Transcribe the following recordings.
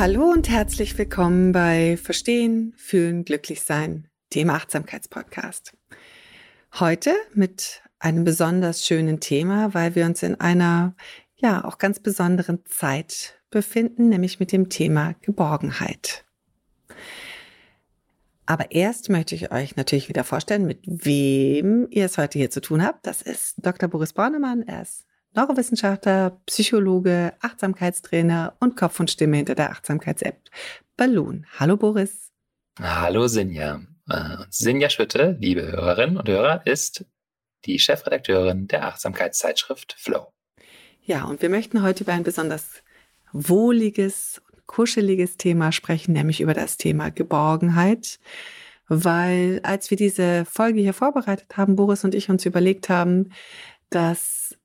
Hallo und herzlich willkommen bei Verstehen, Fühlen, Glücklichsein, dem Achtsamkeitspodcast. Heute mit einem besonders schönen Thema, weil wir uns in einer, ja, auch ganz besonderen Zeit befinden, nämlich mit dem Thema Geborgenheit. Aber erst möchte ich euch natürlich wieder vorstellen, mit wem ihr es heute hier zu tun habt. Das ist Dr. Boris Bornemann. Er ist Neurowissenschaftler, Psychologe, Achtsamkeitstrainer und Kopf und Stimme hinter der Achtsamkeits-App Balloon. Hallo Boris. Hallo Sinja. Äh, Sinja Schütte, liebe Hörerinnen und Hörer, ist die Chefredakteurin der Achtsamkeitszeitschrift Flow. Ja, und wir möchten heute über ein besonders wohliges und kuscheliges Thema sprechen, nämlich über das Thema Geborgenheit. Weil als wir diese Folge hier vorbereitet haben, Boris und ich uns überlegt haben, dass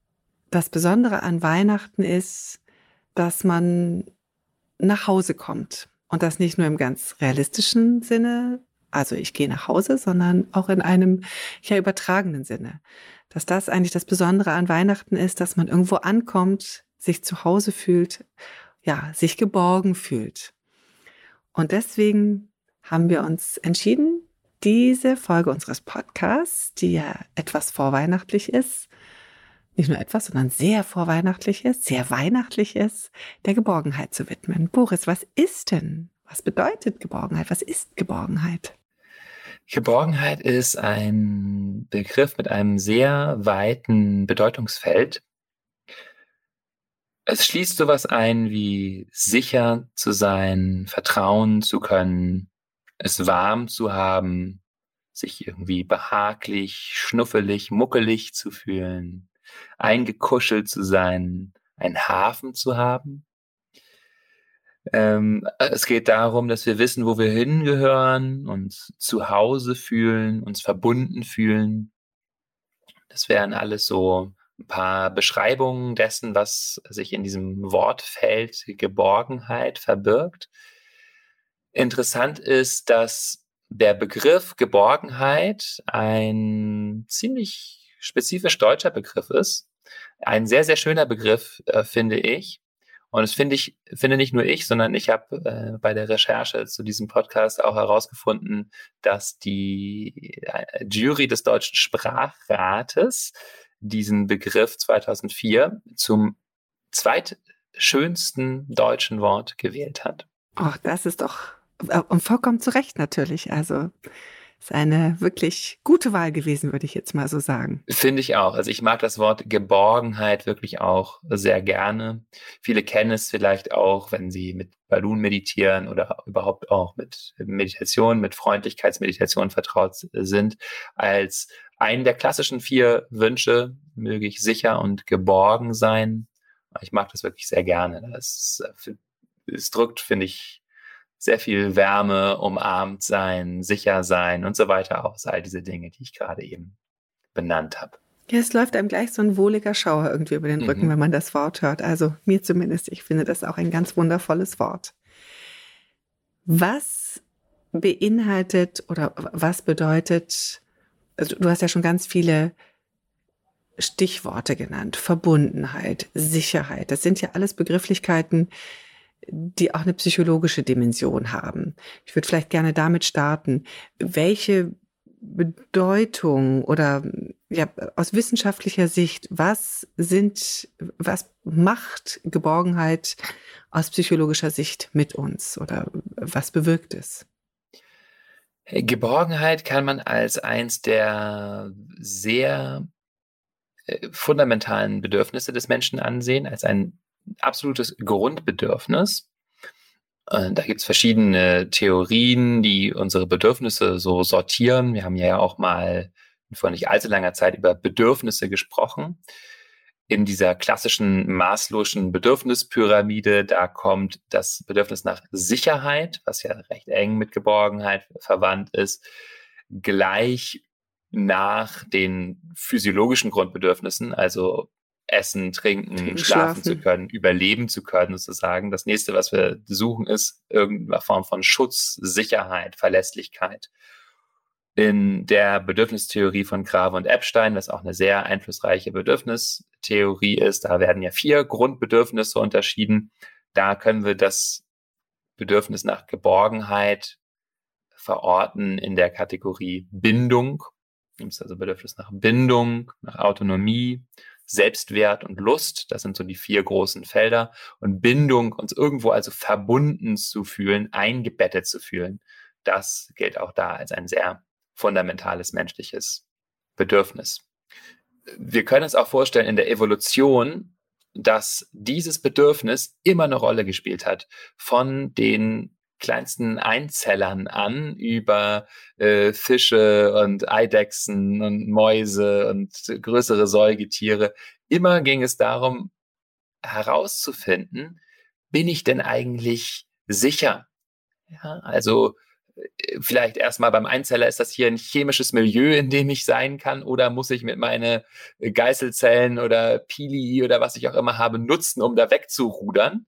das Besondere an Weihnachten ist, dass man nach Hause kommt. Und das nicht nur im ganz realistischen Sinne, also ich gehe nach Hause, sondern auch in einem ja übertragenen Sinne. Dass das eigentlich das Besondere an Weihnachten ist, dass man irgendwo ankommt, sich zu Hause fühlt, ja, sich geborgen fühlt. Und deswegen haben wir uns entschieden, diese Folge unseres Podcasts, die ja etwas vorweihnachtlich ist, nicht nur etwas, sondern sehr vorweihnachtliches, sehr weihnachtliches der Geborgenheit zu widmen. Boris, was ist denn? Was bedeutet Geborgenheit? Was ist Geborgenheit? Geborgenheit ist ein Begriff mit einem sehr weiten Bedeutungsfeld. Es schließt sowas ein wie sicher zu sein, vertrauen zu können, es warm zu haben, sich irgendwie behaglich, schnuffelig, muckelig zu fühlen, eingekuschelt zu sein, einen Hafen zu haben. Ähm, es geht darum, dass wir wissen, wo wir hingehören, uns zu Hause fühlen, uns verbunden fühlen. Das wären alles so ein paar Beschreibungen dessen, was sich in diesem Wortfeld Geborgenheit verbirgt. Interessant ist, dass der Begriff Geborgenheit ein ziemlich spezifisch deutscher Begriff ist. Ein sehr, sehr schöner Begriff, äh, finde ich. Und das finde ich, finde nicht nur ich, sondern ich habe äh, bei der Recherche zu diesem Podcast auch herausgefunden, dass die äh, Jury des Deutschen Sprachrates diesen Begriff 2004 zum zweitschönsten deutschen Wort gewählt hat. Ach, das ist doch äh, und vollkommen zu Recht natürlich. Also ist eine wirklich gute Wahl gewesen, würde ich jetzt mal so sagen. Finde ich auch. Also ich mag das Wort Geborgenheit wirklich auch sehr gerne. Viele kennen es vielleicht auch, wenn sie mit Ballon meditieren oder überhaupt auch mit Meditation, mit Freundlichkeitsmeditation vertraut sind, als einen der klassischen vier Wünsche, möge ich sicher und geborgen sein. Ich mag das wirklich sehr gerne. Das, es drückt, finde ich, sehr viel Wärme, umarmt sein, sicher sein und so weiter aus. All diese Dinge, die ich gerade eben benannt habe. Ja, es läuft einem gleich so ein wohliger Schauer irgendwie über den Rücken, mhm. wenn man das Wort hört. Also mir zumindest, ich finde das auch ein ganz wundervolles Wort. Was beinhaltet oder was bedeutet, also du hast ja schon ganz viele Stichworte genannt, Verbundenheit, Sicherheit. Das sind ja alles Begrifflichkeiten, die auch eine psychologische Dimension haben. Ich würde vielleicht gerne damit starten. Welche Bedeutung oder ja, aus wissenschaftlicher Sicht, was sind, was macht Geborgenheit aus psychologischer Sicht mit uns oder was bewirkt es? Geborgenheit kann man als eins der sehr äh, fundamentalen Bedürfnisse des Menschen ansehen, als ein absolutes Grundbedürfnis. Äh, da gibt es verschiedene Theorien, die unsere Bedürfnisse so sortieren. Wir haben ja auch mal vor nicht allzu langer Zeit über Bedürfnisse gesprochen. In dieser klassischen maßlosen Bedürfnispyramide, da kommt das Bedürfnis nach Sicherheit, was ja recht eng mit Geborgenheit verwandt ist, gleich nach den physiologischen Grundbedürfnissen, also essen, trinken, schlafen, schlafen, zu können, überleben zu können, sozusagen. Das nächste, was wir suchen, ist irgendeine Form von Schutz, Sicherheit, Verlässlichkeit. In der Bedürfnistheorie von Grave und Epstein, was auch eine sehr einflussreiche Bedürfnistheorie ist, da werden ja vier Grundbedürfnisse unterschieden. Da können wir das Bedürfnis nach Geborgenheit verorten in der Kategorie Bindung. Gibt es also Bedürfnis nach Bindung, nach Autonomie, Selbstwert und Lust. Das sind so die vier großen Felder. Und Bindung, uns irgendwo also verbunden zu fühlen, eingebettet zu fühlen, das gilt auch da als ein sehr fundamentales menschliches Bedürfnis. Wir können uns auch vorstellen in der Evolution, dass dieses Bedürfnis immer eine Rolle gespielt hat von den kleinsten Einzellern an über äh, Fische und Eidechsen und Mäuse und größere Säugetiere. Immer ging es darum, herauszufinden, bin ich denn eigentlich sicher? Ja, also äh, vielleicht erstmal beim Einzeller, ist das hier ein chemisches Milieu, in dem ich sein kann, oder muss ich mit meinen Geißelzellen oder Pili oder was ich auch immer habe nutzen, um da wegzurudern?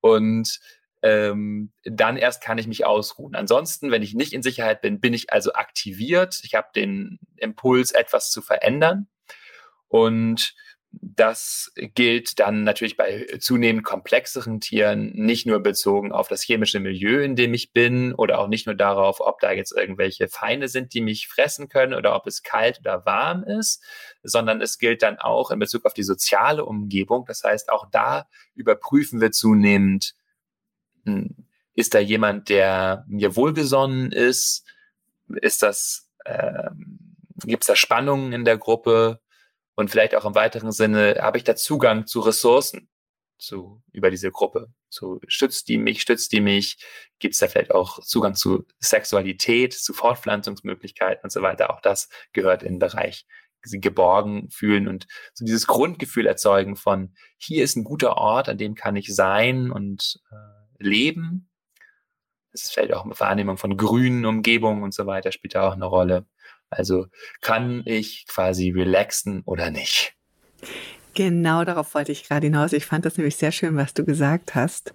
Und ähm, dann erst kann ich mich ausruhen. Ansonsten, wenn ich nicht in Sicherheit bin, bin ich also aktiviert. Ich habe den Impuls, etwas zu verändern. Und das gilt dann natürlich bei zunehmend komplexeren Tieren nicht nur bezogen auf das chemische Milieu, in dem ich bin oder auch nicht nur darauf, ob da jetzt irgendwelche Feinde sind, die mich fressen können oder ob es kalt oder warm ist, sondern es gilt dann auch in Bezug auf die soziale Umgebung. Das heißt, auch da überprüfen wir zunehmend, hm, ist da jemand, der mir wohlgesonnen ist? Ist das, ähm, gibt es da Spannungen in der Gruppe? Und vielleicht auch im weiteren Sinne, habe ich da Zugang zu Ressourcen zu, über diese Gruppe? So, stützt die mich, stützt die mich? Gibt es da vielleicht auch Zugang zu Sexualität, zu Fortpflanzungsmöglichkeiten und so weiter? Auch das gehört in den Bereich geborgen fühlen und so dieses Grundgefühl erzeugen von, hier ist ein guter Ort, an dem kann ich sein und äh, leben. Es fällt auch eine Wahrnehmung von grünen Umgebungen und so weiter, spielt da auch eine Rolle. Also kann ich quasi relaxen oder nicht? Genau darauf wollte ich gerade hinaus. Ich fand das nämlich sehr schön, was du gesagt hast,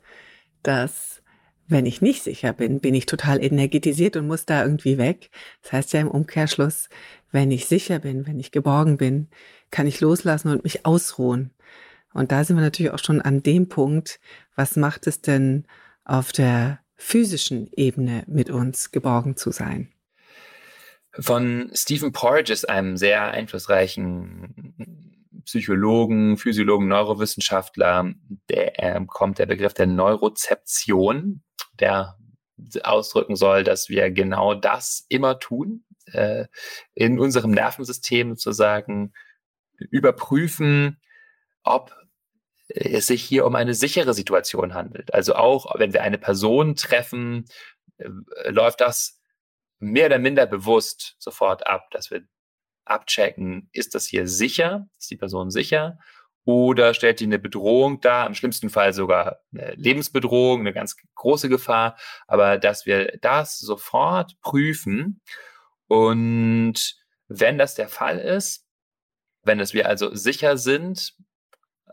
dass wenn ich nicht sicher bin, bin ich total energetisiert und muss da irgendwie weg. Das heißt ja im Umkehrschluss, wenn ich sicher bin, wenn ich geborgen bin, kann ich loslassen und mich ausruhen. Und da sind wir natürlich auch schon an dem Punkt, was macht es denn auf der physischen Ebene mit uns geborgen zu sein? Von Stephen Porges, einem sehr einflussreichen Psychologen, Physiologen, Neurowissenschaftler, der äh, kommt der Begriff der Neurozeption, der ausdrücken soll, dass wir genau das immer tun, äh, in unserem Nervensystem sozusagen überprüfen, ob es sich hier um eine sichere Situation handelt. Also auch wenn wir eine Person treffen, äh, läuft das mehr oder minder bewusst sofort ab, dass wir abchecken, ist das hier sicher? Ist die Person sicher? Oder stellt die eine Bedrohung dar? Im schlimmsten Fall sogar eine Lebensbedrohung, eine ganz große Gefahr. Aber dass wir das sofort prüfen und wenn das der Fall ist, wenn es wir also sicher sind,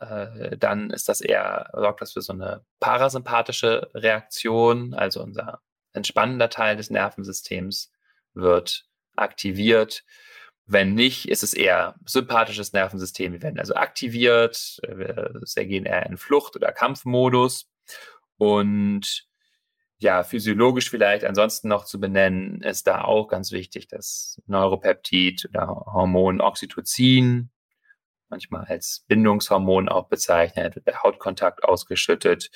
äh, dann ist das eher, sorgt das für so eine parasympathische Reaktion, also unser entspannender Teil des Nervensystems wird aktiviert. Wenn nicht, ist es eher sympathisches Nervensystem. Wir werden also aktiviert, wir gehen eher in Flucht- oder Kampfmodus. Und ja, physiologisch vielleicht ansonsten noch zu benennen, ist da auch ganz wichtig, dass Neuropeptid oder Hormon Oxytocin, manchmal als Bindungshormon auch bezeichnet, wird bei Hautkontakt ausgeschüttet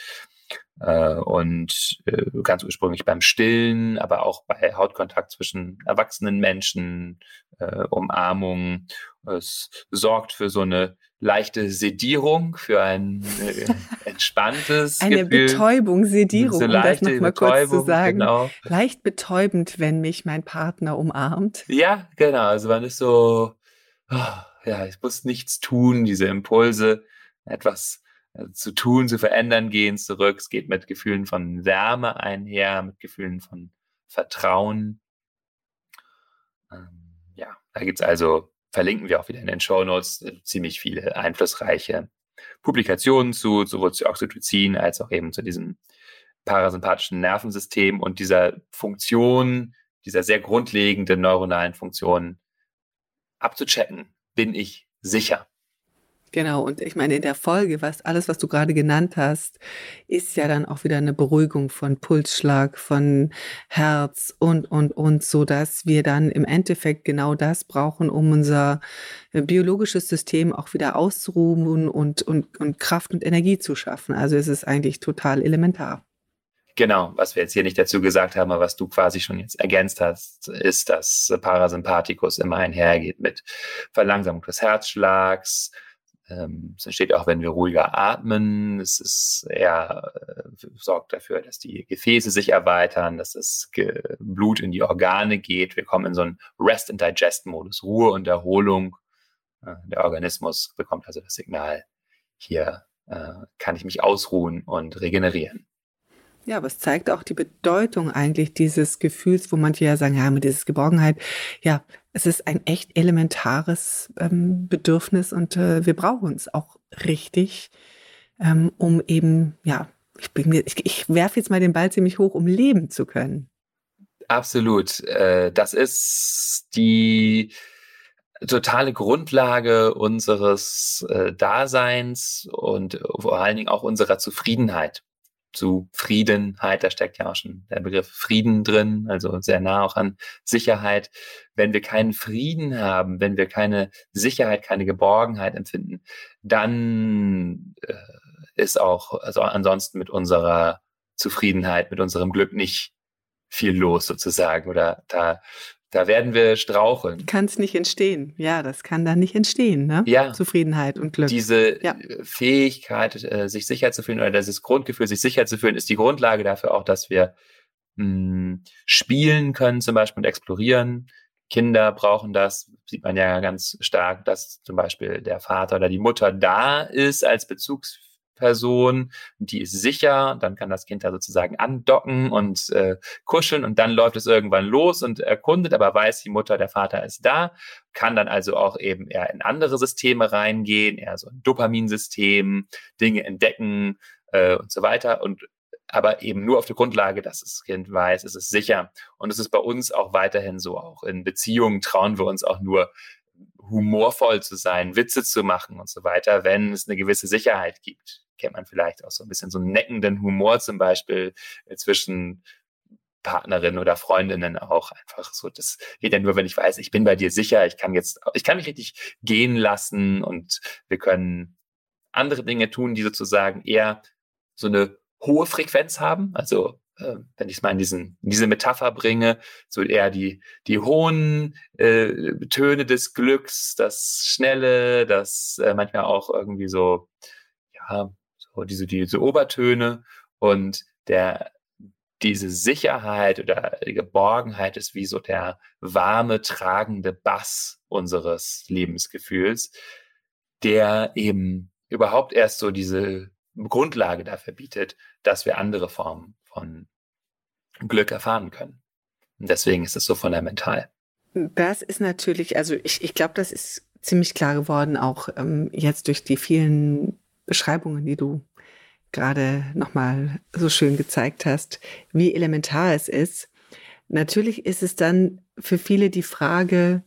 äh, und äh, ganz ursprünglich beim Stillen, aber auch bei Hautkontakt zwischen erwachsenen Menschen, äh, Umarmung. Es sorgt für so eine leichte Sedierung, für ein äh, entspanntes Eine Gefühl. Betäubung, Sedierung, So um das nochmal kurz zu sagen. genau. Leicht betäubend, wenn mich mein Partner umarmt. Ja, genau. Also man ist so, ah, ja, ich muss nichts tun, diese Impulse, etwas äh, zu tun, zu verändern, gehen zurück. Es geht mit Gefühlen von Wärme einher, mit Gefühlen von Vertrauen. Ähm, ja, da gibt's also, verlinken wir auch wieder in den Show Notes, ziemlich viele einflussreiche Publikationen zu, sowohl zu Oxytocin als auch eben zu diesem parasympathischen Nervensystem und dieser Funktion, dieser sehr grundlegenden neuronalen Funktion abzuchecken. Bin ich sicher? Genau, und ich meine, in der Folge, was alles, was du gerade genannt hast, ist ja dann auch wieder eine Beruhigung von Pulsschlag, von Herz und, und, und, so dass wir dann im Endeffekt genau das brauchen, um unser äh, biologisches System auch wieder auszuruhen und, und, und Kraft und Energie zu schaffen. Also es ist eigentlich total elementar. Genau, was wir jetzt hier nicht dazu gesagt haben, aber was du quasi schon jetzt ergänzt hast, ist, dass Parasympathikus immer einhergeht mit Verlangsamung des Herzschlags. Ähm, Es entsteht auch, wenn wir ruhiger atmen. Es ist eher, äh, sorgt dafür, dass die Gefäße sich erweitern, dass das Blut in die Organe geht. Wir kommen in so einen Rest-and-Digest-Modus, Ruhe und Erholung. Äh, Der Organismus bekommt also das Signal, hier äh, kann ich mich ausruhen und regenerieren. Ja, aber es zeigt auch die Bedeutung eigentlich dieses Gefühls, wo manche ja sagen, ja, mit dieses Geborgenheit, ja, es ist ein echt elementares ähm, Bedürfnis und äh, wir brauchen es auch richtig, ähm, um eben, ja, ich, ich, ich werfe jetzt mal den Ball ziemlich hoch, um leben zu können. Absolut. Äh, Das ist die totale Grundlage unseres äh, Daseins und vor allen Dingen auch unserer Zufriedenheit. Zufriedenheit, da steckt ja auch schon der Begriff Frieden drin, also sehr nah auch an Sicherheit. Wenn wir keinen Frieden haben, wenn wir keine Sicherheit, keine Geborgenheit empfinden, dann äh, ist auch, also ansonsten mit unserer Zufriedenheit, mit unserem Glück nicht viel los sozusagen oder da da werden wir straucheln. Kann es nicht entstehen. Ja, das kann dann nicht entstehen, ne? Ja. Zufriedenheit und Glück. Diese Ja. äh, Fähigkeit, äh, sich sicher zu fühlen oder dieses Grundgefühl, sich sicher zu fühlen, ist die Grundlage dafür auch, dass wir mh, spielen können zum Beispiel und explorieren. Kinder brauchen das, sieht man ja ganz stark, dass zum Beispiel der Vater oder die Mutter da ist als Bezugsperson, die ist sicher, dann kann das Kind da sozusagen andocken und äh, kuscheln und dann läuft es irgendwann los und erkundet, aber weiß, die Mutter, der Vater ist da, kann dann also auch eben eher in andere Systeme reingehen, eher so ein Dopaminsystem, Dinge entdecken äh, und so weiter und aber eben nur auf der Grundlage, dass das Kind weiß, es ist sicher. Und es ist bei uns auch weiterhin so. Auch in Beziehungen trauen wir uns auch nur humorvoll zu sein, Witze zu machen und so weiter, wenn es eine gewisse Sicherheit gibt. Kennt man vielleicht auch so ein bisschen so einen neckenden Humor zum Beispiel äh, zwischen Partnerinnen oder Freundinnen auch einfach so. Das geht ja nur, wenn ich weiß, ich bin bei dir sicher, ich kann jetzt, ich kann mich richtig gehen lassen und wir können andere Dinge tun, die sozusagen eher so eine hohe Frequenz haben. Also äh, wenn ich es mal in, diesen, in diese Metapher bringe, so eher die, die hohen äh, Töne des Glücks, das Schnelle, das äh, manchmal auch irgendwie so, ja, diese, diese Obertöne und der diese Sicherheit oder Geborgenheit ist wie so der warme, tragende Bass unseres Lebensgefühls, der eben überhaupt erst so diese Grundlage dafür bietet, dass wir andere Formen von Glück erfahren können. Und deswegen ist es so fundamental. Das ist natürlich, also ich, ich glaube, das ist ziemlich klar geworden, auch ähm, jetzt durch die vielen Beschreibungen, die du gerade nochmal so schön gezeigt hast, wie elementar es ist. Natürlich ist es dann für viele die Frage,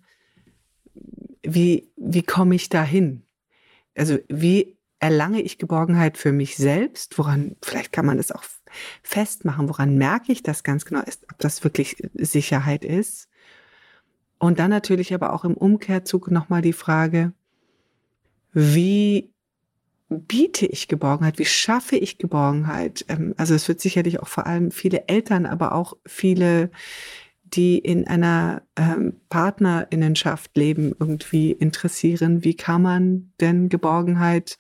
wie, wie komme ich dahin? Also wie erlange ich Geborgenheit für mich selbst? Woran, vielleicht kann man das auch festmachen, woran merke ich das ganz genau, ist, ob das wirklich Sicherheit ist? Und dann natürlich aber auch im Umkehrzug nochmal die Frage, wie biete ich Geborgenheit? Wie schaffe ich Geborgenheit? Ähm, also es wird sicherlich auch vor allem viele Eltern, aber auch viele, die in einer ähm, Partnerinnenschaft leben, irgendwie interessieren. Wie kann man denn Geborgenheit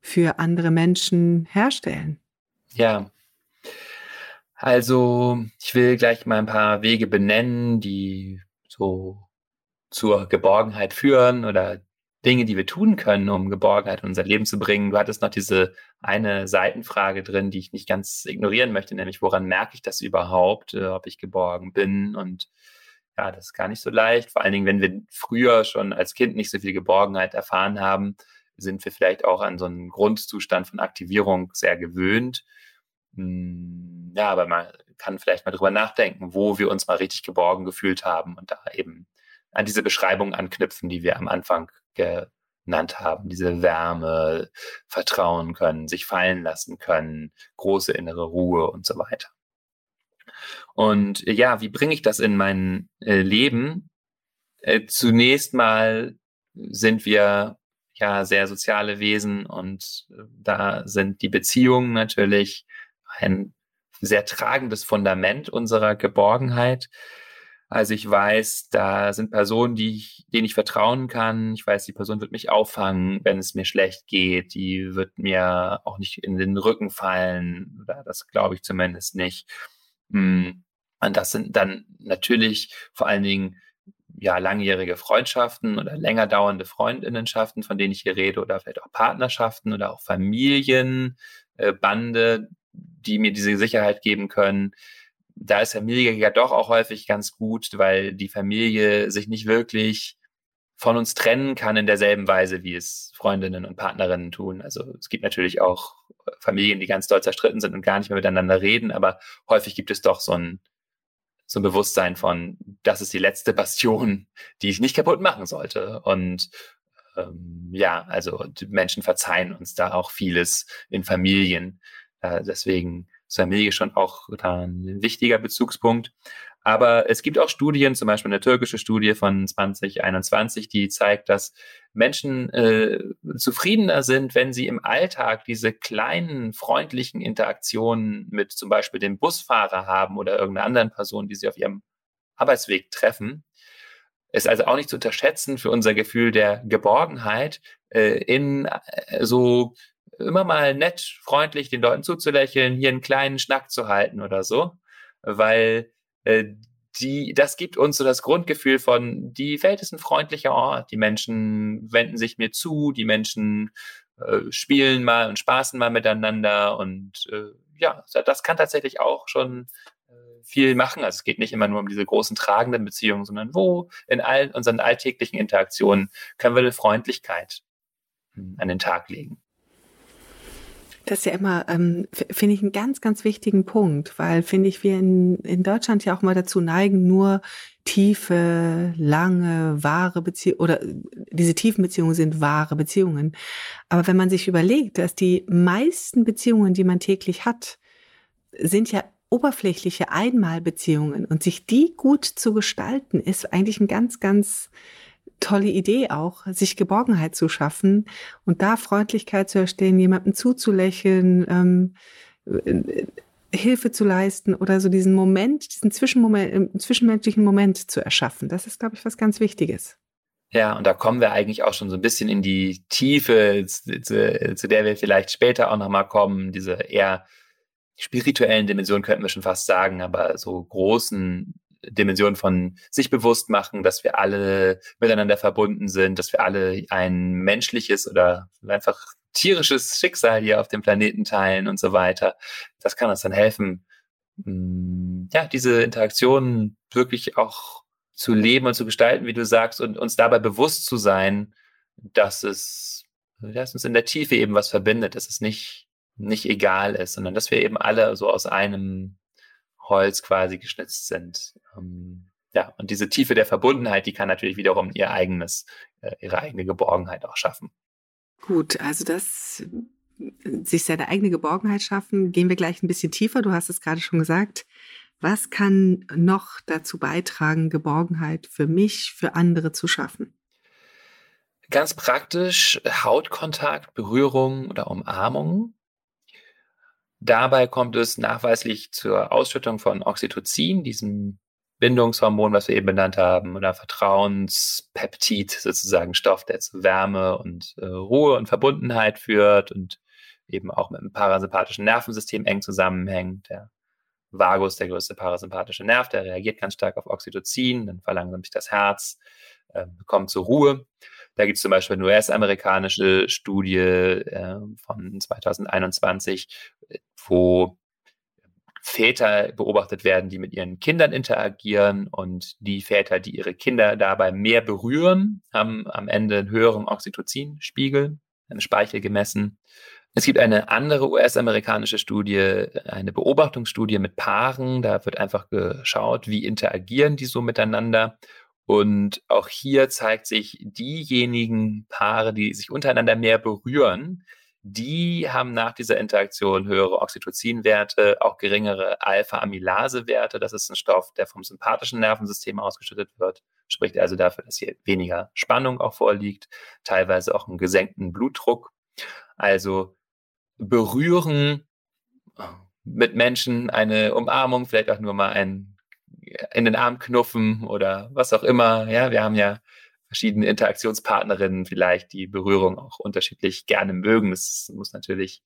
für andere Menschen herstellen? Ja. Also ich will gleich mal ein paar Wege benennen, die so zur Geborgenheit führen oder Dinge, die wir tun können, um Geborgenheit in unser Leben zu bringen. Du hattest noch diese eine Seitenfrage drin, die ich nicht ganz ignorieren möchte, nämlich woran merke ich das überhaupt, äh, ob ich geborgen bin? Und ja, das ist gar nicht so leicht. Vor allen Dingen, wenn wir früher schon als Kind nicht so viel Geborgenheit erfahren haben, sind wir vielleicht auch an so einen Grundzustand von Aktivierung sehr gewöhnt. Hm, ja, aber man kann vielleicht mal drüber nachdenken, wo wir uns mal richtig geborgen gefühlt haben und da eben an diese Beschreibung anknüpfen, die wir am Anfang genannt haben. Diese Wärme, vertrauen können, sich fallen lassen können, große innere Ruhe und so weiter. Und ja, wie bringe ich das in mein äh, Leben? Äh, zunächst mal sind wir ja sehr soziale Wesen und äh, da sind die Beziehungen natürlich ein sehr tragendes Fundament unserer Geborgenheit. Also ich weiß, da sind Personen, die ich, denen ich vertrauen kann. Ich weiß, die Person wird mich auffangen, wenn es mir schlecht geht. Die wird mir auch nicht in den Rücken fallen. Oder das glaube ich zumindest nicht. Hm. Und das sind dann natürlich vor allen Dingen ja langjährige Freundschaften oder länger dauernde Freundinnenschaften, von denen ich hier rede, oder vielleicht auch Partnerschaften oder auch Familienbande, äh, die mir diese Sicherheit geben können da ist Familie ja doch auch häufig ganz gut, weil die Familie sich nicht wirklich von uns trennen kann in derselben Weise, wie es Freundinnen und Partnerinnen tun. Also es gibt natürlich auch Familien, die ganz doll zerstritten sind und gar nicht mehr miteinander reden, aber häufig gibt es doch so ein, so ein Bewusstsein von, das ist die letzte Bastion, die ich nicht kaputt machen sollte. Und ähm, ja, also Menschen verzeihen uns da auch vieles in Familien. Äh, deswegen Familie schon auch ein wichtiger Bezugspunkt. Aber es gibt auch Studien, zum Beispiel eine türkische Studie von 2021, die zeigt, dass Menschen äh, zufriedener sind, wenn sie im Alltag diese kleinen freundlichen Interaktionen mit zum Beispiel dem Busfahrer haben oder irgendeiner anderen Person, die sie auf ihrem Arbeitsweg treffen. Ist also auch nicht zu unterschätzen für unser Gefühl der Geborgenheit äh, in äh, so immer mal nett, freundlich den Leuten zuzulächeln, hier einen kleinen Schnack zu halten oder so, weil äh, die, das gibt uns so das Grundgefühl von, die Welt ist ein freundlicher Ort, die Menschen wenden sich mir zu, die Menschen äh, spielen mal und spaßen mal miteinander und äh, ja, das kann tatsächlich auch schon äh, viel machen. Also es geht nicht immer nur um diese großen tragenden Beziehungen, sondern wo in all unseren alltäglichen Interaktionen können wir eine Freundlichkeit hm, an den Tag legen. Das ist ja immer, ähm, finde ich, einen ganz, ganz wichtigen Punkt, weil, finde ich, wir in, in Deutschland ja auch mal dazu neigen, nur tiefe, lange, wahre Beziehungen oder diese tiefen Beziehungen sind wahre Beziehungen. Aber wenn man sich überlegt, dass die meisten Beziehungen, die man täglich hat, sind ja oberflächliche Einmalbeziehungen und sich die gut zu gestalten, ist eigentlich ein ganz, ganz tolle Idee auch, sich Geborgenheit zu schaffen und da Freundlichkeit zu erstellen, jemandem zuzulächeln, ähm, äh, Hilfe zu leisten oder so diesen Moment, diesen Zwischenmoment, äh, zwischenmenschlichen Moment zu erschaffen. Das ist, glaube ich, was ganz Wichtiges. Ja, und da kommen wir eigentlich auch schon so ein bisschen in die Tiefe, zu, zu der wir vielleicht später auch nochmal kommen, diese eher spirituellen Dimensionen könnten wir schon fast sagen, aber so großen Dimension von sich bewusst machen, dass wir alle miteinander verbunden sind, dass wir alle ein menschliches oder einfach tierisches Schicksal hier auf dem Planeten teilen und so weiter. Das kann uns dann helfen, mm, ja, diese Interaktionen wirklich auch zu leben und zu gestalten, wie du sagst, und uns dabei bewusst zu sein, dass es, dass uns in der Tiefe eben was verbindet, dass es nicht, nicht egal ist, sondern dass wir eben alle so aus einem Holz quasi geschnitzt sind. Ähm, ja, und diese Tiefe der Verbundenheit, die kann natürlich wiederum ihr eigenes, äh, ihre eigene Geborgenheit auch schaffen. Gut, also das sich seine eigene Geborgenheit schaffen, gehen wir gleich ein bisschen tiefer. Du hast es gerade schon gesagt. Was kann noch dazu beitragen, Geborgenheit für mich, für andere zu schaffen? Ganz praktisch Hautkontakt, Berührung oder Umarmung. Dabei kommt es nachweislich zur Ausschüttung von Oxytocin, diesem Bindungshormon, was wir eben benannt haben, oder Vertrauenspeptid, sozusagen Stoff, der zu Wärme und äh, Ruhe und Verbundenheit führt und eben auch mit dem parasympathischen Nervensystem eng zusammenhängt. Der Vagus, der größte parasympathische Nerv, der reagiert ganz stark auf Oxytocin, dann verlangsamt sich das Herz, äh, kommt zur Ruhe. Da gibt es zum Beispiel eine US-amerikanische Studie äh, von 2021, wo Väter beobachtet werden, die mit ihren Kindern interagieren und die Väter, die ihre Kinder dabei mehr berühren, haben am Ende einen höheren Oxytocin-Spiegel, einen Speichel gemessen. Es gibt eine andere US-amerikanische Studie, eine Beobachtungsstudie mit Paaren. Da wird einfach geschaut, wie interagieren die so miteinander. Und auch hier zeigt sich, diejenigen Paare, die sich untereinander mehr berühren, die haben nach dieser Interaktion höhere Oxytocinwerte, auch geringere Alpha-Amylase-Werte. Das ist ein Stoff, der vom sympathischen Nervensystem ausgeschüttet wird. Spricht also dafür, dass hier weniger Spannung auch vorliegt, teilweise auch einen gesenkten Blutdruck. Also berühren mit Menschen, eine Umarmung, vielleicht auch nur mal ein in den Arm knuffen oder was auch immer. Ja, wir haben ja verschiedene Interaktionspartnerinnen vielleicht, die Berührung auch unterschiedlich gerne mögen. Das muss natürlich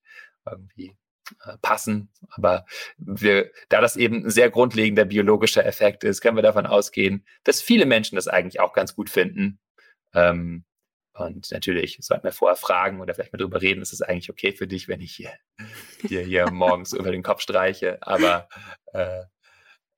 irgendwie äh, passen. Aber wir, da das eben ein sehr grundlegender biologischer Effekt ist, können wir davon ausgehen, dass viele Menschen das eigentlich auch ganz gut finden. Ähm, und natürlich sollten wir vorher fragen oder vielleicht mal drüber reden, ist es eigentlich okay für dich, wenn ich hier, hier, hier morgens über den Kopf streiche. Aber äh,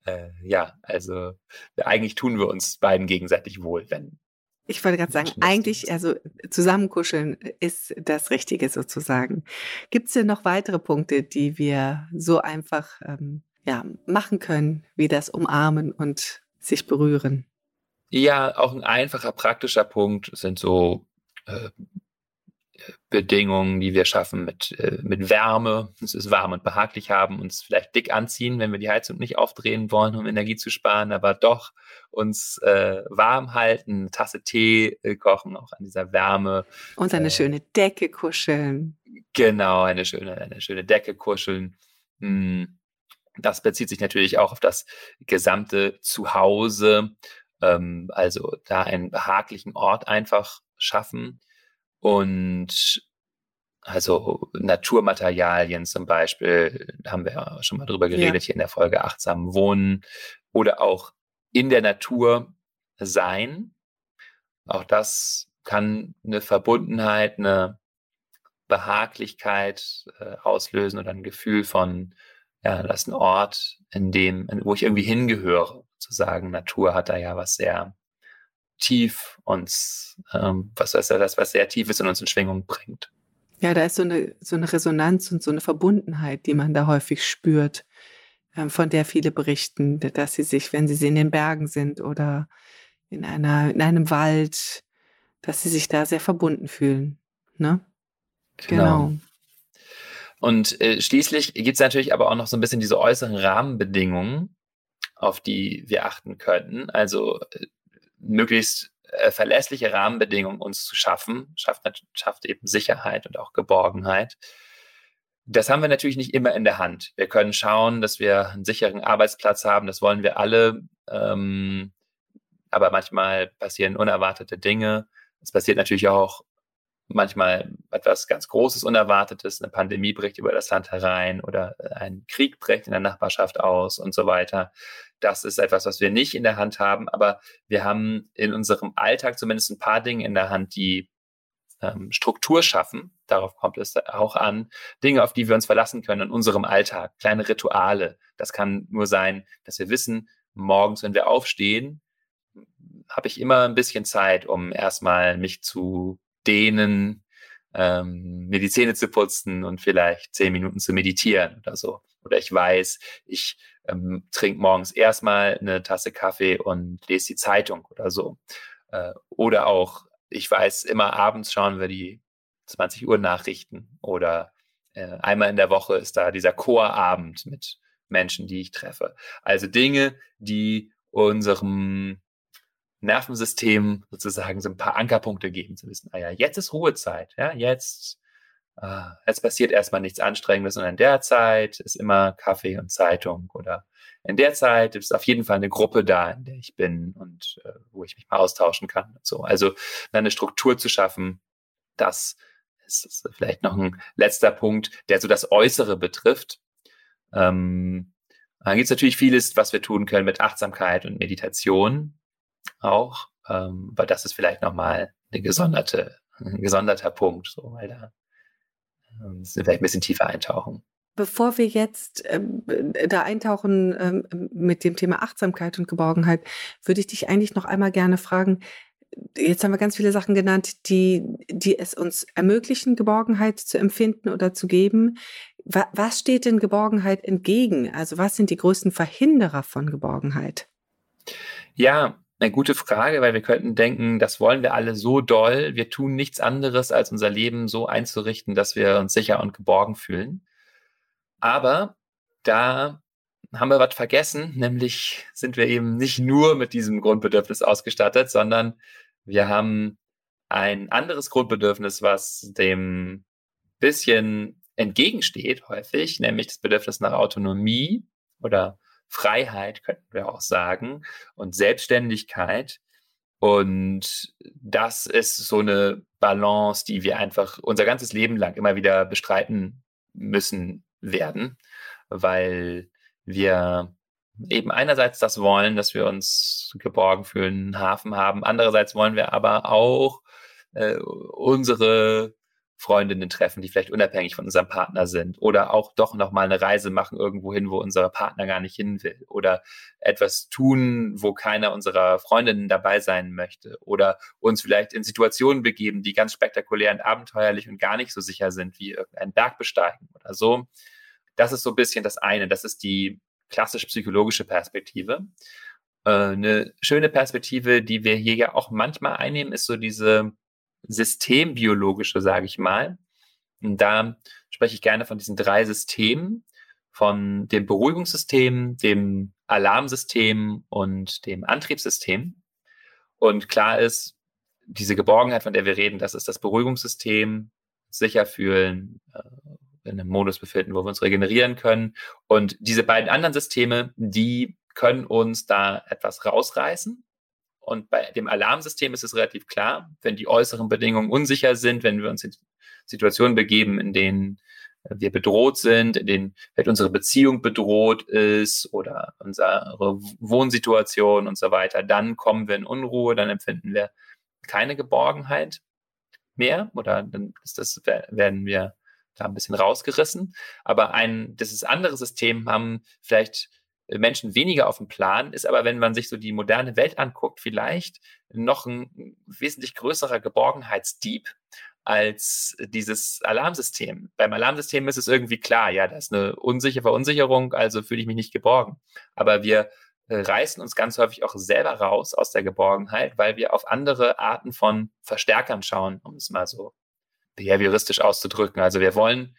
äh, ja, also eigentlich tun wir uns beiden gegenseitig wohl, wenn. Ich wollte gerade sagen, eigentlich, also zusammenkuscheln ist das Richtige sozusagen. Gibt es denn noch weitere Punkte, die wir so einfach ähm, ja, machen können, wie das Umarmen und sich berühren? Ja, auch ein einfacher, praktischer Punkt sind so äh, Bedingungen, die wir schaffen mit, äh, mit Wärme. Es ist warm und behaglich haben, uns vielleicht dick anziehen, wenn wir die Heizung nicht aufdrehen wollen, um Energie zu sparen, aber doch uns äh, warm halten, eine Tasse Tee äh, kochen, auch an dieser Wärme. Und eine äh, schöne Decke kuscheln. Genau, eine schöne, eine schöne Decke kuscheln. Hm. Das bezieht sich natürlich auch auf das gesamte Zuhause. Ähm, also da einen behaglichen Ort einfach schaffen und also Naturmaterialien zum Beispiel, haben wir ja schon mal drüber geredet ja. hier in der Folge Achtsam Wohnen oder auch in der Natur sein. Auch das kann eine Verbundenheit, eine Behaglichkeit äh, auslösen oder ein Gefühl von, ja, das ist ein Ort, in dem, wo ich irgendwie hingehöre, zu sagen, Natur hat da ja was sehr tief uns, ähm, was weiß das, was sehr tief ist und uns in Schwingung bringt. Ja, da ist so eine, so eine Resonanz und so eine Verbundenheit, die man da häufig spürt, ähm, von der viele berichten, dass sie sich, wenn sie in den Bergen sind oder in, einer, in einem Wald, dass sie sich da sehr verbunden fühlen. Ne? Genau. genau. Und äh, schließlich gibt es natürlich aber auch noch so ein bisschen diese äußeren Rahmenbedingungen, auf die wir achten könnten. Also äh, möglichst äh, verlässliche Rahmenbedingungen uns zu schaffen, schafft, schafft eben Sicherheit und auch Geborgenheit. Das haben wir natürlich nicht immer in der Hand. Wir können schauen, dass wir einen sicheren Arbeitsplatz haben, das wollen wir alle. Ähm, aber manchmal passieren unerwartete Dinge. Es passiert natürlich auch manchmal etwas ganz Großes, Unerwartetes, eine Pandemie bricht über das Land herein oder ein Krieg bricht in der Nachbarschaft aus und so weiter. Das ist etwas, was wir nicht in der Hand haben, aber wir haben in unserem Alltag zumindest ein paar Dinge in der Hand, die ähm, Struktur schaffen. Darauf kommt es auch an. Dinge, auf die wir uns verlassen können in unserem Alltag. Kleine Rituale. Das kann nur sein, dass wir wissen, morgens, wenn wir aufstehen, habe ich immer ein bisschen Zeit, um erstmal mich zu dehnen, ähm, mir die Zähne zu putzen und vielleicht zehn Minuten zu meditieren oder so. Oder ich weiß, ich ähm, trinke morgens erstmal eine Tasse Kaffee und lese die Zeitung oder so. Äh, oder auch, ich weiß, immer abends schauen wir die 20 Uhr Nachrichten oder äh, einmal in der Woche ist da dieser Chorabend mit Menschen, die ich treffe. Also Dinge, die unserem Nervensystem sozusagen so ein paar Ankerpunkte geben, zu wissen, ah ja, jetzt ist Ruhezeit, ja, jetzt, äh, jetzt passiert erstmal nichts Anstrengendes und in der Zeit ist immer Kaffee und Zeitung oder in der Zeit ist auf jeden Fall eine Gruppe da, in der ich bin und äh, wo ich mich mal austauschen kann. Und so. Also eine Struktur zu schaffen, das ist vielleicht noch ein letzter Punkt, der so das Äußere betrifft. Ähm, dann gibt es natürlich vieles, was wir tun können mit Achtsamkeit und Meditation auch. Ähm, aber das ist vielleicht nochmal eine gesonderte, ein gesonderter Punkt, so, weil da ähm, vielleicht ein bisschen tiefer eintauchen. Bevor wir jetzt ähm, da eintauchen ähm, mit dem Thema Achtsamkeit und Geborgenheit, würde ich dich eigentlich noch einmal gerne fragen, jetzt haben wir ganz viele Sachen genannt, die, die es uns ermöglichen, Geborgenheit zu empfinden oder zu geben. Was, was steht denn Geborgenheit entgegen? Also was sind die größten Verhinderer von Geborgenheit? Ja, eine gute Frage, weil wir könnten denken, das wollen wir alle so doll. Wir tun nichts anderes, als unser Leben so einzurichten, dass wir uns sicher und geborgen fühlen. Aber da haben wir was vergessen, nämlich sind wir eben nicht nur mit diesem Grundbedürfnis ausgestattet, sondern wir haben ein anderes Grundbedürfnis, was dem bisschen entgegensteht häufig, nämlich das Bedürfnis nach Autonomie oder Freiheit, könnten wir auch sagen, und Selbstständigkeit. Und das ist so eine Balance, die wir einfach unser ganzes Leben lang immer wieder bestreiten müssen werden, weil wir eben einerseits das wollen, dass wir uns geborgen fühlen, einen Hafen haben. Andererseits wollen wir aber auch äh, unsere Freundinnen treffen, die vielleicht unabhängig von unserem Partner sind oder auch doch nochmal eine Reise machen irgendwo hin, wo unser Partner gar nicht hin will oder etwas tun, wo keiner unserer Freundinnen dabei sein möchte oder uns vielleicht in Situationen begeben, die ganz spektakulär und abenteuerlich und gar nicht so sicher sind, wie irgendeinen Berg besteigen oder so. Das ist so ein bisschen das eine. Das ist die klassisch psychologische Perspektive. Äh, eine schöne Perspektive, die wir hier ja auch manchmal einnehmen, ist so diese systembiologische, sage ich mal. Und da spreche ich gerne von diesen drei Systemen, von dem Beruhigungssystem, dem Alarmsystem und dem Antriebssystem. Und klar ist, diese Geborgenheit, von der wir reden, das ist das Beruhigungssystem, sicher fühlen, äh, in einem Modus befinden, wo wir uns regenerieren können. Und diese beiden anderen Systeme, die können uns da etwas rausreißen. Und bei dem Alarmsystem ist es relativ klar, wenn die äußeren Bedingungen unsicher sind, wenn wir uns in Situationen begeben, in denen wir bedroht sind, in denen vielleicht unsere Beziehung bedroht ist oder unsere Wohnsituation und so weiter, dann kommen wir in Unruhe, dann empfinden wir keine Geborgenheit mehr oder dann ist das, werden wir da ein bisschen rausgerissen. Aber ein, dieses andere System haben vielleicht Menschen weniger auf dem Plan, ist aber, wenn man sich so die moderne Welt anguckt, vielleicht noch ein wesentlich größerer Geborgenheitsdieb als dieses Alarmsystem. Beim Alarmsystem ist es irgendwie klar, ja, da ist eine unsichere Verunsicherung, also fühle ich mich nicht geborgen. Aber wir äh, reißen uns ganz häufig auch selber raus aus der Geborgenheit, weil wir auf andere Arten von Verstärkern schauen, um es mal so behavioristisch auszudrücken. Also wir wollen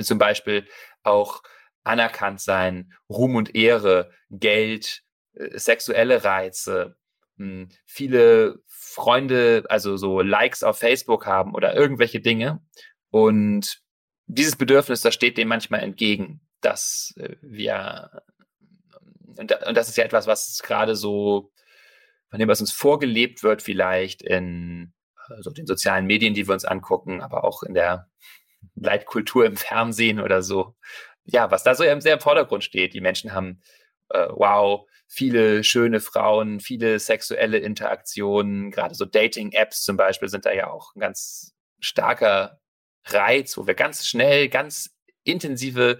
zum Beispiel auch anerkannt sein, Ruhm und Ehre, Geld, äh, sexuelle Reize, hm, viele Freunde, also so Likes auf Facebook haben oder irgendwelche Dinge. Und dieses Bedürfnis, das steht dem manchmal entgegen, dass äh, wir, und das ist ja etwas, was gerade so, von dem, was uns vorgelebt wird, vielleicht in also den sozialen Medien, die wir uns angucken, aber auch in der Leitkultur im Fernsehen oder so. Ja, was da so sehr im Vordergrund steht. Die Menschen haben, äh, wow, viele schöne Frauen, viele sexuelle Interaktionen, gerade so Dating-Apps zum Beispiel sind da ja auch ein ganz starker Reiz, wo wir ganz schnell, ganz intensive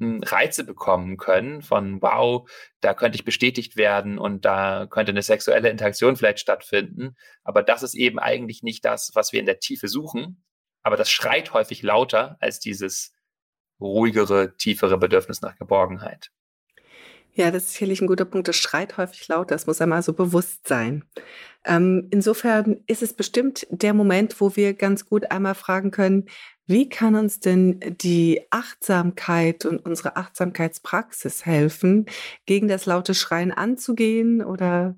Reize bekommen können von, wow, da könnte ich bestätigt werden und da könnte eine sexuelle Interaktion vielleicht stattfinden. Aber das ist eben eigentlich nicht das, was wir in der Tiefe suchen. Aber das schreit häufig lauter als dieses ruhigere, tiefere Bedürfnis nach Geborgenheit. Ja, das ist sicherlich ein guter Punkt. Das schreit häufig laut, das muss einmal so bewusst sein. Ähm, insofern ist es bestimmt der Moment, wo wir ganz gut einmal fragen können, wie kann uns denn die Achtsamkeit und unsere Achtsamkeitspraxis helfen, gegen das laute Schreien anzugehen oder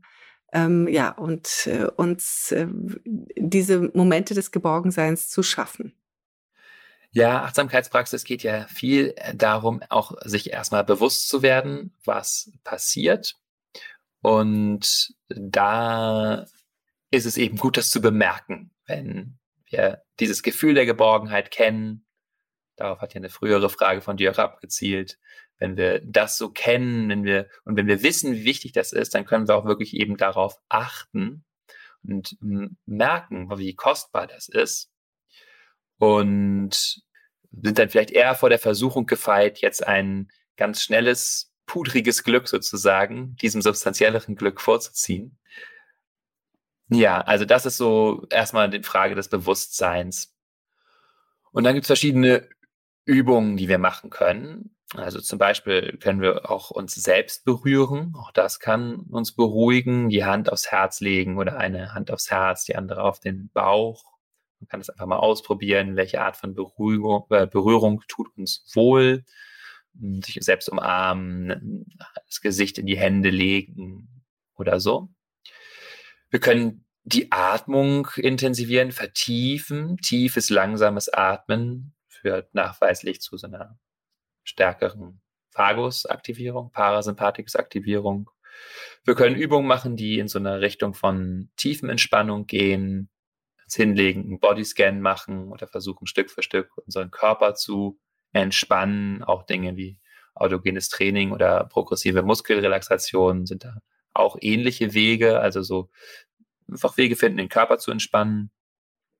ähm, ja, und äh, uns äh, diese Momente des Geborgenseins zu schaffen? Ja, Achtsamkeitspraxis geht ja viel äh, darum, auch sich erstmal bewusst zu werden, was passiert. Und da ist es eben gut, das zu bemerken, wenn wir dieses Gefühl der Geborgenheit kennen. Darauf hat ja eine frühere Frage von dir auch abgezielt. Wenn wir das so kennen, wenn wir, und wenn wir wissen, wie wichtig das ist, dann können wir auch wirklich eben darauf achten und merken, wie kostbar das ist und sind dann vielleicht eher vor der Versuchung gefeit, jetzt ein ganz schnelles, pudriges Glück sozusagen, diesem substanzielleren Glück vorzuziehen. Ja, also das ist so erstmal die Frage des Bewusstseins. Und dann gibt es verschiedene Übungen, die wir machen können. Also zum Beispiel können wir auch uns selbst berühren. Auch das kann uns beruhigen. Die Hand aufs Herz legen oder eine Hand aufs Herz, die andere auf den Bauch man kann das einfach mal ausprobieren, welche Art von Berührung, äh, Berührung tut uns wohl. Sich selbst umarmen, das Gesicht in die Hände legen oder so. Wir können die Atmung intensivieren, vertiefen. Tiefes, langsames Atmen führt nachweislich zu so einer stärkeren Vagus-Aktivierung, Parasympathikus-Aktivierung. Wir können Übungen machen, die in so eine Richtung von tiefen Entspannung gehen, hinlegen, einen Bodyscan machen oder versuchen Stück für Stück unseren Körper zu entspannen. Auch Dinge wie autogenes Training oder progressive Muskelrelaxation sind da auch ähnliche Wege, also so einfach Wege finden, den Körper zu entspannen.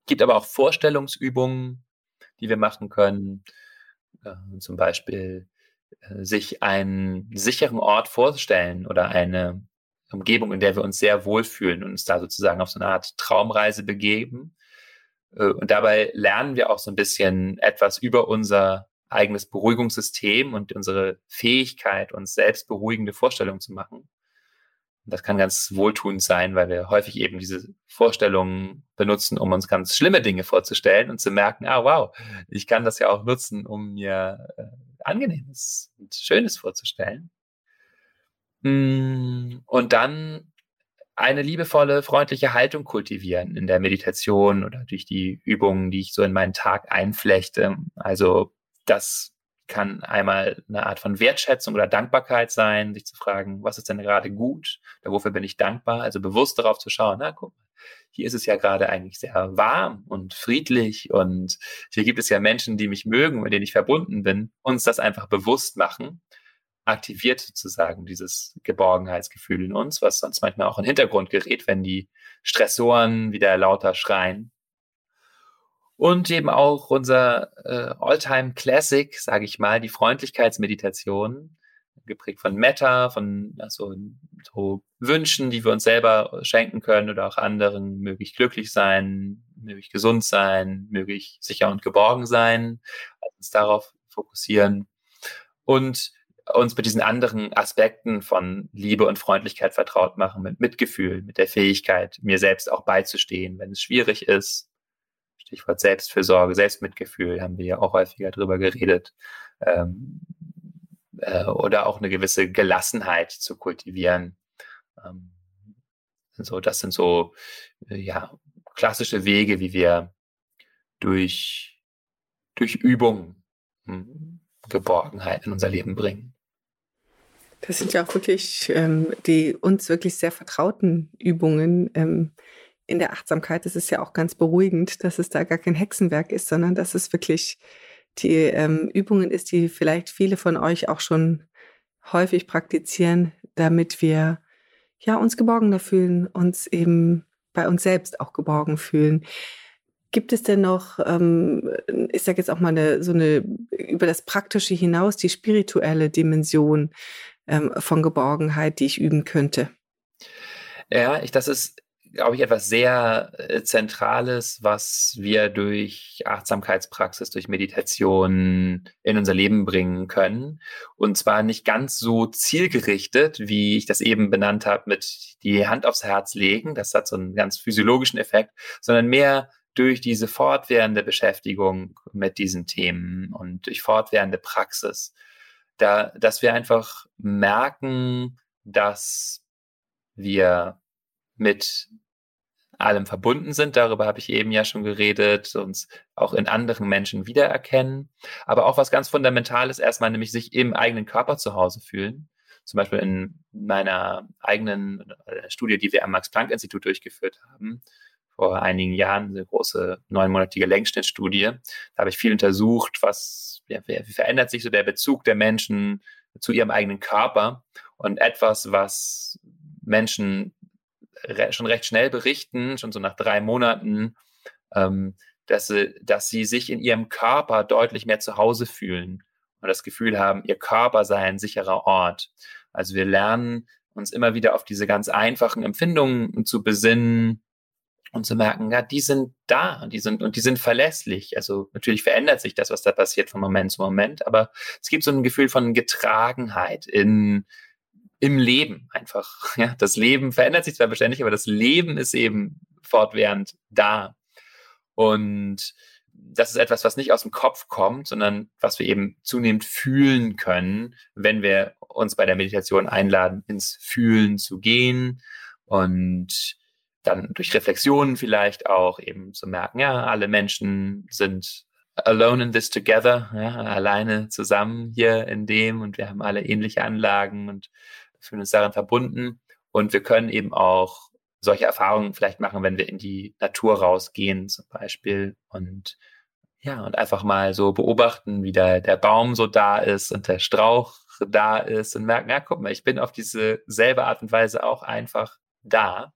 Gibt aber auch Vorstellungsübungen, die wir machen können. Äh, zum Beispiel äh, sich einen sicheren Ort vorstellen oder eine Umgebung, in der wir uns sehr wohlfühlen und uns da sozusagen auf so eine Art Traumreise begeben. Äh, und dabei lernen wir auch so ein bisschen etwas über unser eigenes Beruhigungssystem und unsere Fähigkeit, uns selbst beruhigende Vorstellungen zu machen. Und das kann ganz wohltuend sein, weil wir häufig eben diese Vorstellungen benutzen, um uns ganz schlimme Dinge vorzustellen und zu merken, ah wow, ich kann das ja auch nutzen, um mir äh, angenehmes und schönes vorzustellen. Mm, und dann eine liebevolle, freundliche Haltung kultivieren in der Meditation oder durch die Übungen, die ich so in meinen Tag einflechte. Also das kann einmal eine Art von Wertschätzung oder Dankbarkeit sein, sich zu fragen, was ist denn gerade gut wofür bin ich dankbar? Also bewusst darauf zu schauen, na guck mal, hier ist es ja gerade eigentlich sehr warm und friedlich und hier gibt es ja Menschen, die mich mögen, mit denen ich verbunden bin, uns das einfach bewusst machen aktiviert sozusagen dieses Geborgenheitsgefühl in uns, was sonst manchmal auch in den Hintergrund gerät, wenn die Stressoren wieder lauter schreien. Und eben auch unser äh, Alltime Classic, sage ich mal, die Freundlichkeitsmeditation, geprägt von Meta, von also, so Wünschen, die wir uns selber schenken können oder auch anderen, möge ich glücklich sein, möge ich gesund sein, möge ich sicher und geborgen sein, also uns darauf fokussieren. Und uns mit diesen anderen Aspekten von Liebe und Freundlichkeit vertraut machen, mit Mitgefühl, mit der Fähigkeit, mir selbst auch beizustehen, wenn es schwierig ist. Stichwort Selbstfürsorge, Selbstmitgefühl, haben wir ja auch häufiger drüber geredet. Ähm, äh, oder auch eine gewisse Gelassenheit zu kultivieren. Ähm, so, das sind so, äh, ja, klassische Wege, wie wir durch, durch Übung hm, Geborgenheit in unser Leben bringen. Das sind ja auch wirklich ähm, die uns wirklich sehr vertrauten Übungen ähm, in der Achtsamkeit. Es ist ja auch ganz beruhigend, dass es da gar kein Hexenwerk ist, sondern dass es wirklich die ähm, Übungen ist, die vielleicht viele von euch auch schon häufig praktizieren, damit wir ja uns geborgener fühlen, uns eben bei uns selbst auch geborgen fühlen. Gibt es denn noch, ähm, ich sage jetzt auch mal eine, so eine über das Praktische hinaus, die spirituelle Dimension, ähm, von Geborgenheit, die ich üben könnte? Ja, ich, das ist glaube ich, etwas sehr äh, Zentrales, was wir durch Achtsamkeitspraxis, durch Meditation in unser Leben bringen können. Und zwar nicht ganz so zielgerichtet, wie ich das eben benannt habe, mit die Hand aufs Herz legen. Das hat so einen ganz physiologischen Effekt, sondern mehr durch diese fortwährende Beschäftigung mit diesen Themen und durch fortwährende Praxis, da, dass wir einfach merken, dass wir mit allem verbunden sind. Darüber habe ich eben ja schon geredet, uns auch in anderen Menschen wiedererkennen. Aber auch was ganz Fundamentales erstmal, nämlich sich im eigenen Körper zu Hause fühlen. Zum Beispiel in meiner eigenen äh, Studie, die wir am Max-Planck-Institut durchgeführt haben, vor einigen Jahren, eine große neunmonatige Längsschnittstudie. Da habe ich viel untersucht, was, ja, wie verändert sich so der Bezug der Menschen zu ihrem eigenen Körper und etwas, was Menschen re schon recht schnell berichten, schon so nach drei Monaten, ähm, dass, sie, dass sie sich in ihrem Körper deutlich mehr zu Hause fühlen und das Gefühl haben, ihr Körper sei ein sicherer Ort. Also wir lernen uns immer wieder auf diese ganz einfachen Empfindungen zu besinnen und zu merken, ja, die sind da, die sind und die sind verlässlich. Also natürlich verändert sich das, was da passiert von Moment zu Moment, aber es gibt so ein Gefühl von Getragenheit in im Leben einfach. Ja, das Leben verändert sich zwar beständig, aber das Leben ist eben fortwährend da. Und das ist etwas, was nicht aus dem Kopf kommt, sondern was wir eben zunehmend fühlen können, wenn wir uns bei der Meditation einladen, ins Fühlen zu gehen und dann durch Reflexionen vielleicht auch eben zu merken, ja, alle Menschen sind alone in this together, ja, alleine zusammen hier in dem und wir haben alle ähnliche Anlagen und fühlen uns daran verbunden und wir können eben auch solche Erfahrungen vielleicht machen, wenn wir in die Natur rausgehen zum Beispiel und ja, und einfach mal so beobachten, wie der, der Baum so da ist und der Strauch da ist und merken, ja, guck mal, ich bin auf diese selbe Art und Weise auch einfach da.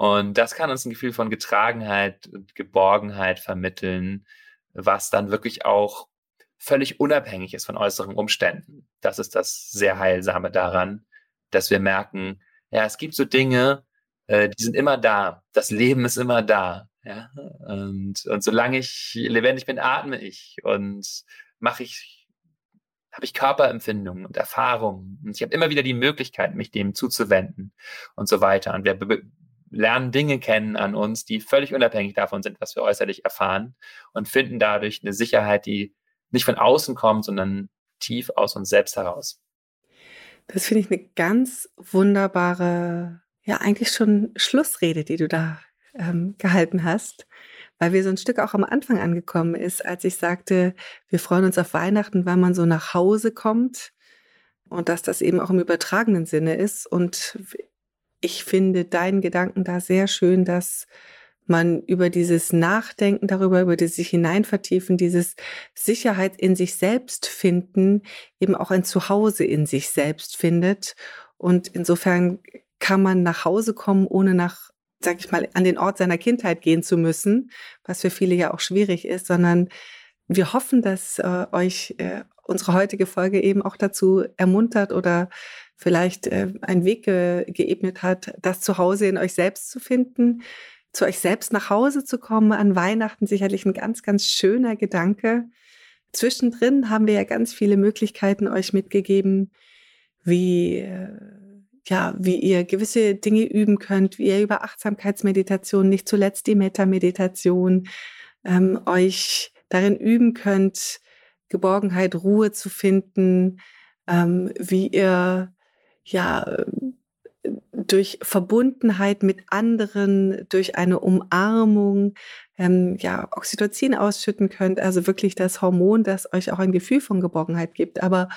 Und das kann uns ein Gefühl von Getragenheit und Geborgenheit vermitteln, was dann wirklich auch völlig unabhängig ist von äußeren Umständen. Das ist das sehr Heilsame daran, dass wir merken, ja, es gibt so Dinge, äh, die sind immer da. Das Leben ist immer da. Ja? Und, und solange ich lebendig bin, atme ich und mache ich, habe ich Körperempfindungen und Erfahrungen. Und ich habe immer wieder die Möglichkeit, mich dem zuzuwenden und so weiter. Und wir lernen Dinge kennen an uns, die völlig unabhängig davon sind, was wir äußerlich erfahren und finden dadurch eine Sicherheit, die nicht von außen kommt, sondern tief aus uns selbst heraus. Das finde ich eine ganz wunderbare, ja eigentlich schon Schlussrede, die du da ähm, gehalten hast, weil wir so ein Stück auch am Anfang angekommen ist, als ich sagte, wir freuen uns auf Weihnachten, weil man so nach Hause kommt und dass das eben auch im übertragenen Sinne ist. Und ich finde deinen Gedanken da sehr schön, dass man über dieses Nachdenken darüber, über das sich hineinvertiefen, dieses Sicherheit in sich selbst finden, eben auch ein Zuhause in sich selbst findet. Und insofern kann man nach Hause kommen, ohne nach, sag ich mal, an den Ort seiner Kindheit gehen zu müssen, was für viele ja auch schwierig ist, sondern wir hoffen, dass äh, euch äh, unsere heutige Folge eben auch dazu ermuntert oder vielleicht äh, einen Weg ge geebnet hat, das Zuhause in euch selbst zu finden, zu euch selbst nach Hause zu kommen an Weihnachten sicherlich ein ganz, ganz schöner Gedanke. Zwischendrin haben wir ja ganz viele Möglichkeiten euch mitgegeben, wie, äh, ja, wie ihr gewisse Dinge üben könnt, wie ihr über Achtsamkeitsmeditation, nicht zuletzt die Metameditation, ähm, euch darin üben könnt, Geborgenheit, Ruhe zu finden, ähm, wie ihr ja durch Verbundenheit mit anderen, durch eine Umarmung, ähm, ja, Oxytocin ausschütten könnt. Also wirklich das Hormon, das euch auch ein Gefühl von Geborgenheit gibt. Aber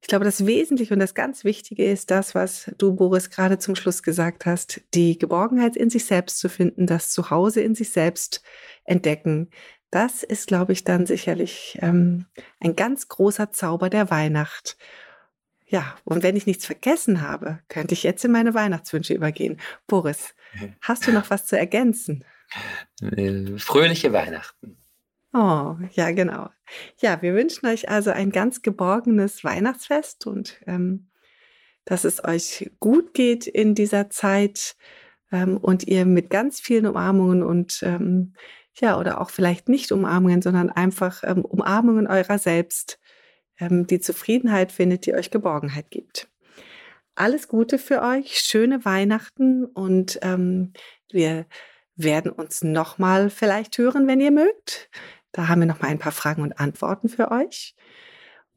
ich glaube, das Wesentliche und das ganz Wichtige ist das, was du, Boris, gerade zum Schluss gesagt hast, die Geborgenheit in sich selbst zu finden, das Zuhause in sich selbst entdecken. Das ist, glaube ich, dann sicherlich ähm, ein ganz großer Zauber der Weihnacht. Ja, und wenn ich nichts vergessen habe, könnte ich jetzt in meine Weihnachtswünsche übergehen. Boris, hast du noch was zu ergänzen? Äh, fröhliche Weihnachten. Oh, ja, genau. Ja, wir wünschen euch also ein ganz geborgenes Weihnachtsfest und ähm, dass es euch gut geht in dieser Zeit, ähm, und ihr mit ganz vielen Umarmungen und ähm, ja, oder auch vielleicht nicht Umarmungen, sondern einfach ähm, Umarmungen eurer selbst die Zufriedenheit findet, die euch Geborgenheit gibt. Alles Gute für euch, schöne Weihnachten und ähm, wir werden uns nochmal vielleicht hören, wenn ihr mögt. Da haben wir nochmal ein paar Fragen und Antworten für euch.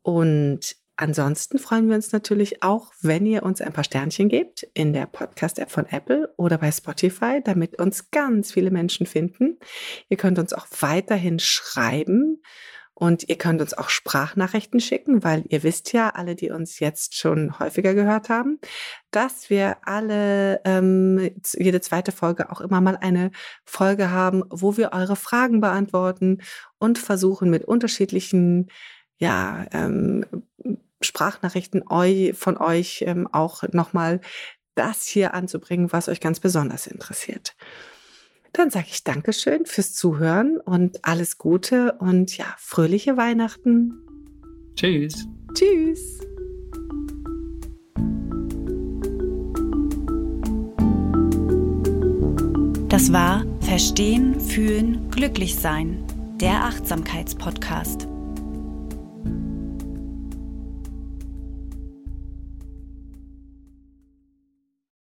Und ansonsten freuen wir uns natürlich auch, wenn ihr uns ein paar Sternchen gebt in der Podcast-App von Apple oder bei Spotify, damit uns ganz viele Menschen finden. Ihr könnt uns auch weiterhin schreiben und ihr könnt uns auch Sprachnachrichten schicken, weil ihr wisst ja, alle, die uns jetzt schon häufiger gehört haben, dass wir alle ähm, jede zweite Folge auch immer mal eine Folge haben, wo wir eure Fragen beantworten und versuchen mit unterschiedlichen ja, ähm, Sprachnachrichten eu, von euch ähm, auch nochmal das hier anzubringen, was euch ganz besonders interessiert. Dann sage ich Dankeschön fürs Zuhören und alles Gute und ja, fröhliche Weihnachten. Tschüss. Tschüss. Das war Verstehen, Fühlen, Glücklich Sein, der Achtsamkeitspodcast.